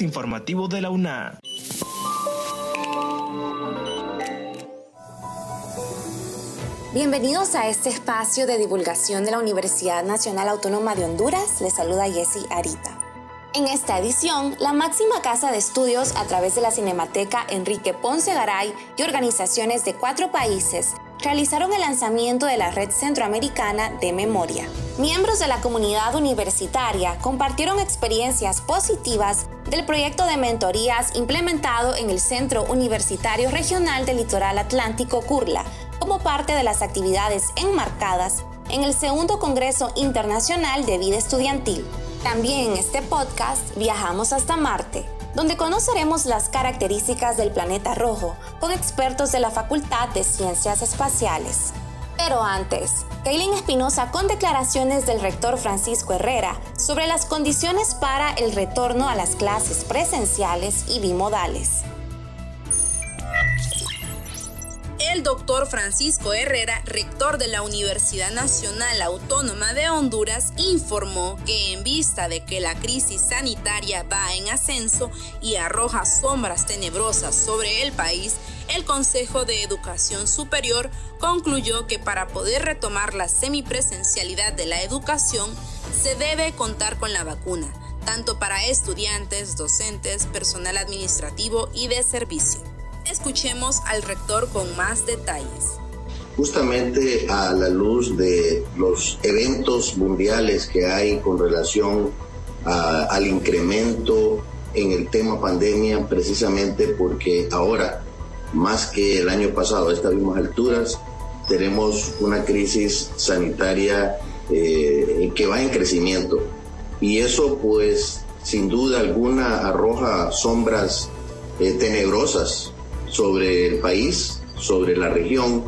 Informativo de la UNA. Bienvenidos a este espacio de divulgación de la Universidad Nacional Autónoma de Honduras. Les saluda Jessie Arita. En esta edición, la máxima casa de estudios a través de la Cinemateca Enrique Ponce Garay y organizaciones de cuatro países realizaron el lanzamiento de la Red Centroamericana de Memoria. Miembros de la comunidad universitaria compartieron experiencias positivas del proyecto de mentorías implementado en el Centro Universitario Regional del Litoral Atlántico Curla, como parte de las actividades enmarcadas en el segundo Congreso Internacional de Vida Estudiantil. También en este podcast viajamos hasta Marte, donde conoceremos las características del planeta rojo con expertos de la Facultad de Ciencias Espaciales. Pero antes, Kaylin Espinosa con declaraciones del rector Francisco Herrera sobre las condiciones para el retorno a las clases presenciales y bimodales. El doctor Francisco Herrera, rector de la Universidad Nacional Autónoma de Honduras, informó que en vista de que la crisis sanitaria va en ascenso y arroja sombras tenebrosas sobre el país, el Consejo de Educación Superior concluyó que para poder retomar la semipresencialidad de la educación se debe contar con la vacuna, tanto para estudiantes, docentes, personal administrativo y de servicio. Escuchemos al rector con más detalles. Justamente a la luz de los eventos mundiales que hay con relación al incremento en el tema pandemia, precisamente porque ahora, más que el año pasado, a estas mismas alturas, tenemos una crisis sanitaria eh, que va en crecimiento. Y eso, pues, sin duda alguna, arroja sombras eh, tenebrosas sobre el país, sobre la región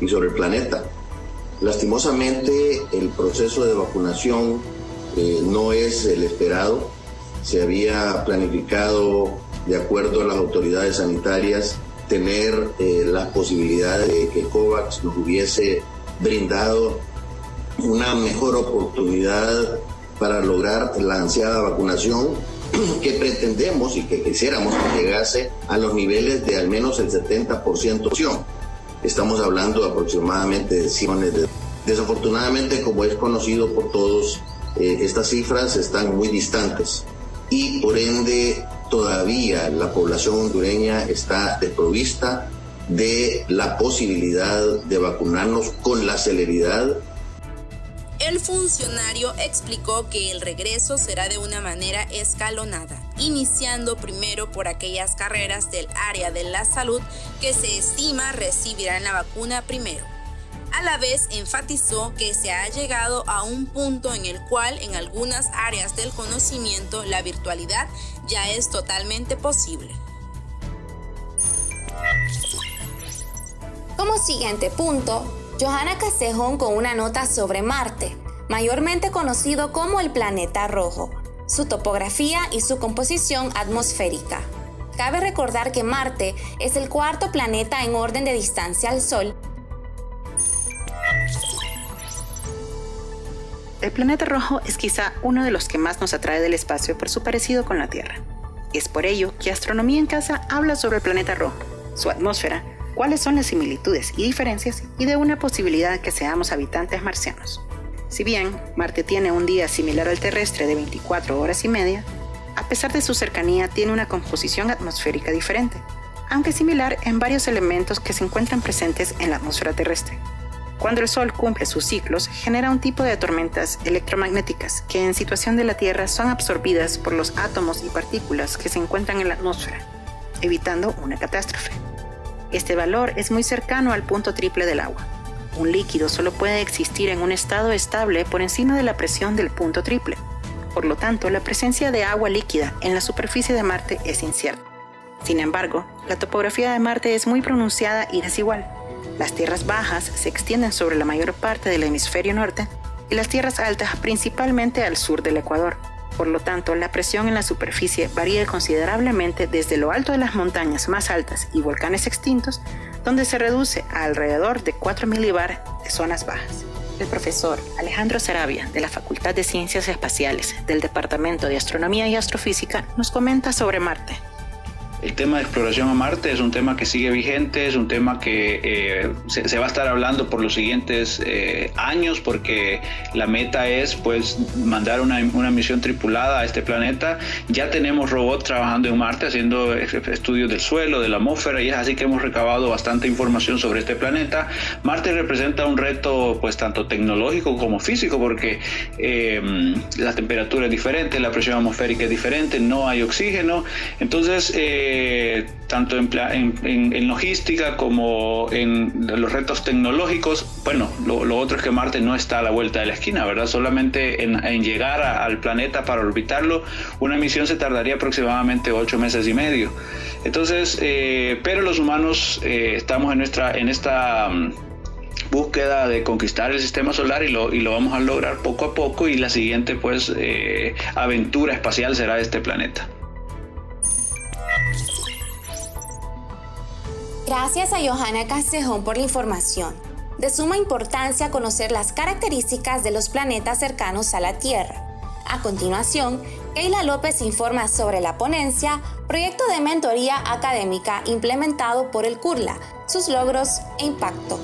y sobre el planeta. Lastimosamente, el proceso de vacunación eh, no es el esperado. Se había planificado, de acuerdo a las autoridades sanitarias, tener eh, la posibilidad de que COVAX nos hubiese brindado una mejor oportunidad para lograr la ansiada vacunación que pretendemos y que quisiéramos que llegase a los niveles de al menos el 70%. Estamos hablando aproximadamente de 100 de... Desafortunadamente, como es conocido por todos, eh, estas cifras están muy distantes y por ende todavía la población hondureña está desprovista de la posibilidad de vacunarnos con la celeridad el funcionario explicó que el regreso será de una manera escalonada, iniciando primero por aquellas carreras del área de la salud que se estima recibirán la vacuna primero. A la vez enfatizó que se ha llegado a un punto en el cual en algunas áreas del conocimiento la virtualidad ya es totalmente posible. Como siguiente punto, Johanna Casejón con una nota sobre Marte, mayormente conocido como el planeta rojo, su topografía y su composición atmosférica. Cabe recordar que Marte es el cuarto planeta en orden de distancia al Sol. El planeta rojo es quizá uno de los que más nos atrae del espacio por su parecido con la Tierra. Es por ello que Astronomía en Casa habla sobre el planeta rojo, su atmósfera, cuáles son las similitudes y diferencias y de una posibilidad que seamos habitantes marcianos. Si bien Marte tiene un día similar al terrestre de 24 horas y media, a pesar de su cercanía tiene una composición atmosférica diferente, aunque similar en varios elementos que se encuentran presentes en la atmósfera terrestre. Cuando el Sol cumple sus ciclos, genera un tipo de tormentas electromagnéticas que en situación de la Tierra son absorbidas por los átomos y partículas que se encuentran en la atmósfera, evitando una catástrofe. Este valor es muy cercano al punto triple del agua. Un líquido solo puede existir en un estado estable por encima de la presión del punto triple. Por lo tanto, la presencia de agua líquida en la superficie de Marte es incierta. Sin embargo, la topografía de Marte es muy pronunciada y desigual. Las tierras bajas se extienden sobre la mayor parte del hemisferio norte y las tierras altas principalmente al sur del Ecuador. Por lo tanto, la presión en la superficie varía considerablemente desde lo alto de las montañas más altas y volcanes extintos, donde se reduce a alrededor de 4 milibar de zonas bajas. El profesor Alejandro Sarabia, de la Facultad de Ciencias Espaciales del Departamento de Astronomía y Astrofísica, nos comenta sobre Marte. El tema de exploración a Marte es un tema que sigue vigente, es un tema que eh, se, va a estar hablando por los siguientes eh, años porque la meta es pues mandar una, misión tripulada a este planeta. Ya tenemos robots trabajando en Marte haciendo estudios del suelo, de la atmósfera y es así que hemos recabado bastante información sobre este planeta. Marte representa un reto pues tanto tecnológico como físico porque eh, la temperatura es diferente, la presión atmosférica es diferente, no hay oxígeno. Entonces, tanto en, logística como en los retos tecnológicos. Bueno, lo, otro es que Marte no está a la vuelta de la esquina, ¿verdad? Solamente en, llegar al planeta para orbitarlo, una misión se tardaría aproximadamente ocho meses y medio. Entonces, eh, pero los humanos eh, estamos en, nuestra, en esta mm, búsqueda de conquistar el sistema solar y lo, y lo vamos a lograr poco a poco y la siguiente pues aventura espacial será este planeta. Gracias a Johanna Castejón por la información. De suma importancia conocer las características de los planetas cercanos a la Tierra. A continuación, Keila López informa sobre la ponencia Proyecto de Mentoría Académica implementado por el CURLA, sus logros e impacto.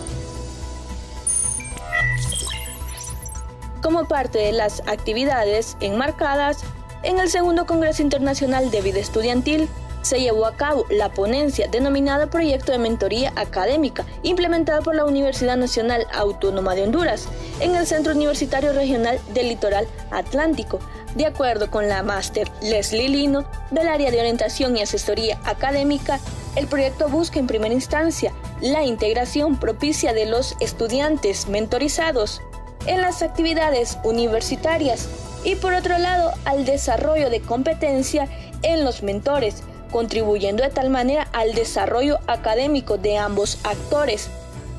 Como parte de las actividades enmarcadas en el segundo Congreso Internacional de Vida Estudiantil, se llevó a cabo la ponencia denominada Proyecto de Mentoría Académica, implementada por la Universidad Nacional Autónoma de Honduras en el Centro Universitario Regional del Litoral Atlántico. De acuerdo con la máster Leslie Lino del área de orientación y asesoría académica, el proyecto busca en primera instancia la integración propicia de los estudiantes mentorizados en las actividades universitarias y por otro lado al desarrollo de competencia en los mentores, contribuyendo de tal manera al desarrollo académico de ambos actores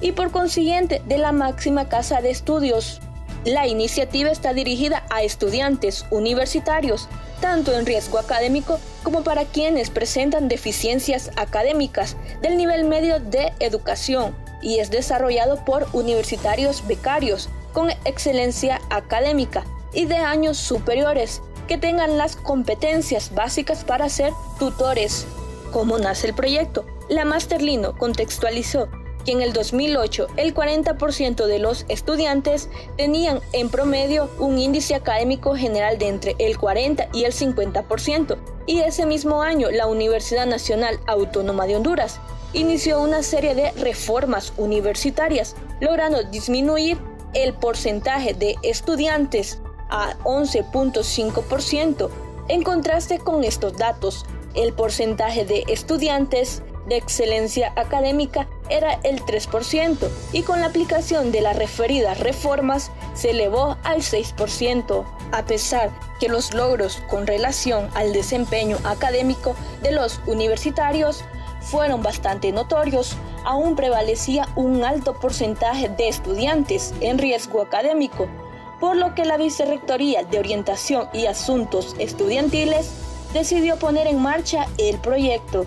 y por consiguiente de la máxima casa de estudios. La iniciativa está dirigida a estudiantes universitarios, tanto en riesgo académico como para quienes presentan deficiencias académicas del nivel medio de educación y es desarrollado por universitarios becarios con excelencia académica y de años superiores que tengan las competencias básicas para ser tutores. ¿Cómo nace el proyecto? La Masterlino contextualizó que en el 2008 el 40% de los estudiantes tenían en promedio un índice académico general de entre el 40 y el 50%, y ese mismo año la Universidad Nacional Autónoma de Honduras inició una serie de reformas universitarias, logrando disminuir el porcentaje de estudiantes a 11.5%. En contraste con estos datos, el porcentaje de estudiantes de excelencia académica era el 3% y con la aplicación de las referidas reformas se elevó al 6%, a pesar que los logros con relación al desempeño académico de los universitarios fueron bastante notorios, aún prevalecía un alto porcentaje de estudiantes en riesgo académico, por lo que la Vicerrectoría de Orientación y Asuntos Estudiantiles decidió poner en marcha el proyecto.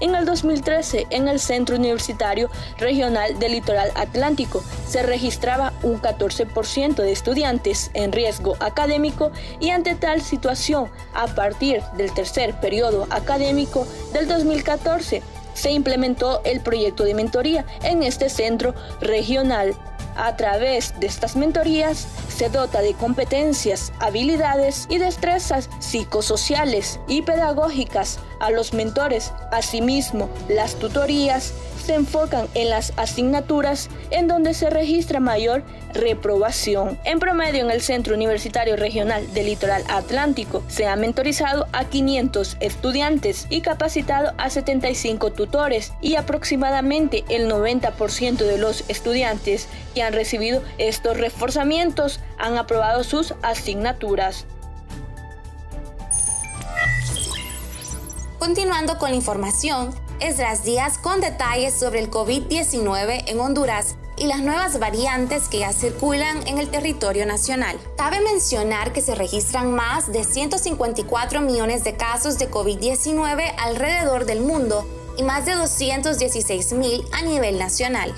En el 2013, en el Centro Universitario Regional del Litoral Atlántico, se registraba un 14% de estudiantes en riesgo académico y ante tal situación, a partir del tercer periodo académico del 2014, se implementó el proyecto de mentoría en este centro regional a través de estas mentorías se dota de competencias, habilidades y destrezas psicosociales y pedagógicas a los mentores. Asimismo, las tutorías se enfocan en las asignaturas en donde se registra mayor reprobación. En promedio, en el Centro Universitario Regional del Litoral Atlántico se ha mentorizado a 500 estudiantes y capacitado a 75 tutores y aproximadamente el 90% de los estudiantes que han recibido estos reforzamientos han aprobado sus asignaturas. Continuando con la información, Esdras Díaz con detalles sobre el COVID-19 en Honduras y las nuevas variantes que ya circulan en el territorio nacional. Cabe mencionar que se registran más de 154 millones de casos de COVID-19 alrededor del mundo y más de 216 mil a nivel nacional.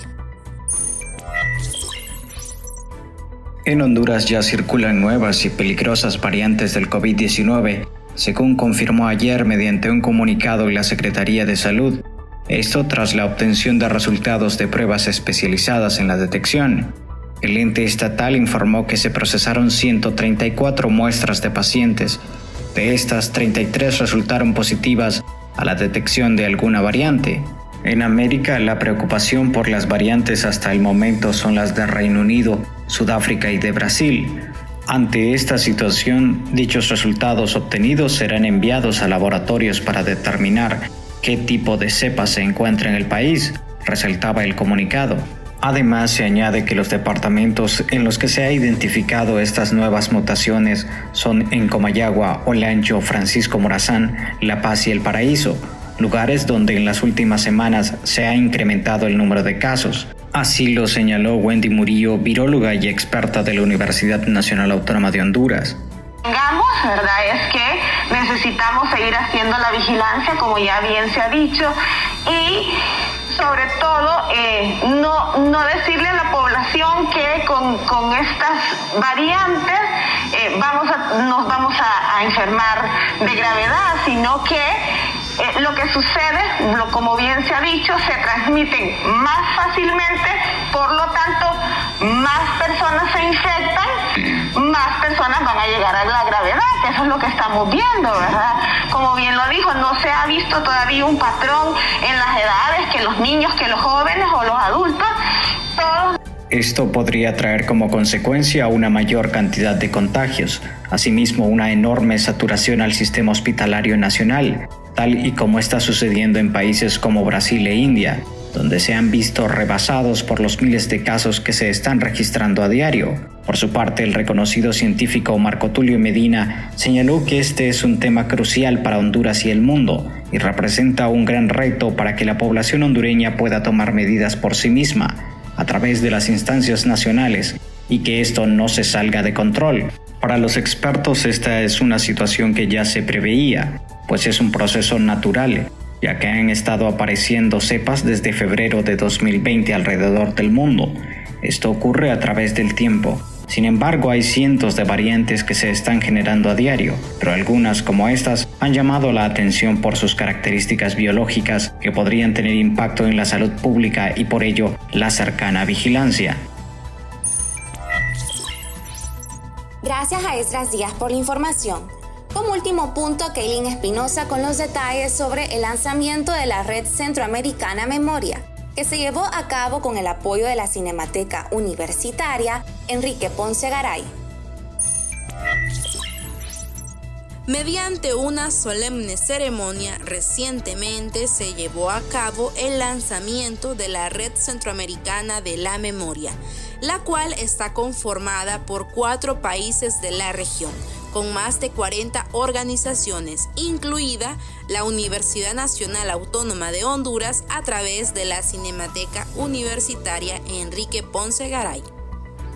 En Honduras ya circulan nuevas y peligrosas variantes del COVID-19, según confirmó ayer mediante un comunicado la Secretaría de Salud. Esto tras la obtención de resultados de pruebas especializadas en la detección. El ente estatal informó que se procesaron 134 muestras de pacientes. De estas, 33 resultaron positivas a la detección de alguna variante. En América, la preocupación por las variantes hasta el momento son las de Reino Unido, Sudáfrica y de Brasil. Ante esta situación, dichos resultados obtenidos serán enviados a laboratorios para determinar qué tipo de cepa se encuentra en el país, resaltaba el comunicado. Además, se añade que los departamentos en los que se ha identificado estas nuevas mutaciones son en Comayagua, Olancho, Francisco Morazán, La Paz y El Paraíso, lugares donde en las últimas semanas se ha incrementado el número de casos. Así lo señaló Wendy Murillo, viróloga y experta de la Universidad Nacional Autónoma de Honduras. ¿verdad? Es que necesitamos seguir haciendo la vigilancia, como ya bien se ha dicho, y sobre todo eh, no, no decirle a la población que con, con estas variantes eh, vamos nos vamos a, enfermar de gravedad, sino que eh, lo que sucede, lo, como bien se ha dicho, se transmiten más fácilmente, por lo tanto, más personas se infectan, más personas van a llegar a la gravedad, que eso es lo que estamos viendo, ¿verdad? Como bien lo dijo, no se ha visto todavía un patrón en las edades que los niños, que los jóvenes o los adultos, todos esto podría traer como consecuencia una mayor cantidad de contagios, asimismo una enorme saturación al sistema hospitalario nacional, tal y como está sucediendo en países como Brasil e India, donde se han visto rebasados por los miles de casos que se están registrando a diario. Por su parte, el reconocido científico Marco Tulio Medina señaló que este es un tema crucial para Honduras y el mundo y representa un gran reto para que la población hondureña pueda tomar medidas por sí misma a través de las instancias nacionales y que esto no se salga de control. Para los expertos esta es una situación que ya se preveía, pues es un proceso natural, ya que han estado apareciendo cepas desde febrero de 2020 alrededor del mundo. Esto ocurre a través del tiempo. Sin embargo, hay cientos de variantes que se están generando a diario, pero algunas como estas han llamado la atención por sus características biológicas que podrían tener impacto en la salud pública y por ello la cercana vigilancia. Gracias a Esdras Díaz por la información. Como último punto, Kaylin Espinosa con los detalles sobre el lanzamiento de la Red Centroamericana Memoria, que se llevó a cabo con el apoyo de la Cinemateca Universitaria Enrique Ponce Garay. Mediante una solemne ceremonia, recientemente se llevó a cabo el lanzamiento de la Red Centroamericana de la Memoria, la cual está conformada por cuatro países de la región con más de 40 organizaciones, incluida la Universidad Nacional Autónoma de Honduras a través de la Cinemateca Universitaria Enrique Ponce Garay.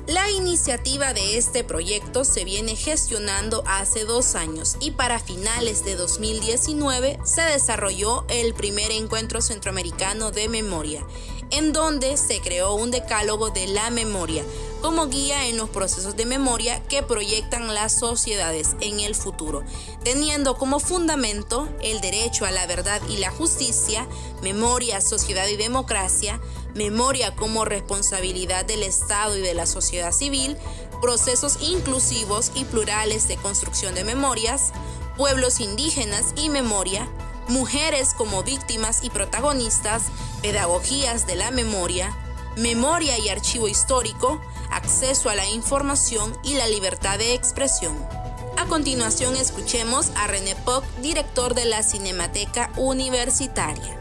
La iniciativa de este proyecto se viene gestionando hace dos años y para finales de 2019 se desarrolló el primer encuentro centroamericano de memoria, en donde se creó un decálogo de la memoria como guía en los procesos de memoria que proyectan las sociedades en el futuro, teniendo como fundamento el derecho a la verdad y la justicia, memoria, sociedad y democracia, memoria como responsabilidad del Estado y de la sociedad civil, procesos inclusivos y plurales de construcción de memorias, pueblos indígenas y memoria, mujeres como víctimas y protagonistas, pedagogías de la memoria, memoria y archivo histórico, acceso a la información y la libertad de expresión. A continuación escuchemos a René Poc, director de la Cinemateca Universitaria.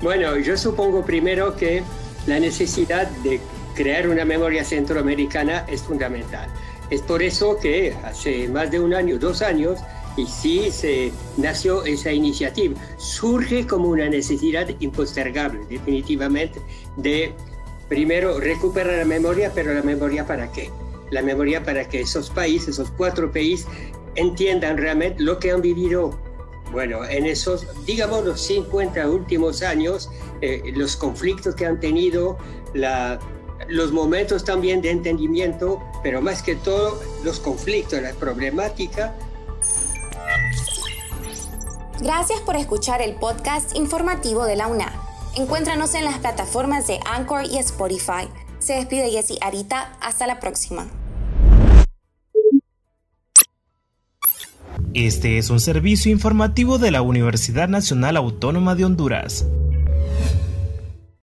Bueno, yo supongo primero que la necesidad de crear una memoria centroamericana es fundamental. Es por eso que hace más de un año, dos años, y sí se nació esa iniciativa. Surge como una necesidad impostergable, definitivamente, de primero recuperar la memoria, pero la memoria para qué? La memoria para que esos países, esos cuatro países, entiendan realmente lo que han vivido. Bueno, en esos, digamos, los 50 últimos años, eh, los conflictos que han tenido, la los momentos también de entendimiento, pero más que todo los conflictos, la problemática. Gracias por escuchar el podcast informativo de la UNA. Encuéntranos en las plataformas de Anchor y Spotify. Se despide Jessy Arita. Hasta la próxima. Este es un servicio informativo de la Universidad Nacional Autónoma de Honduras.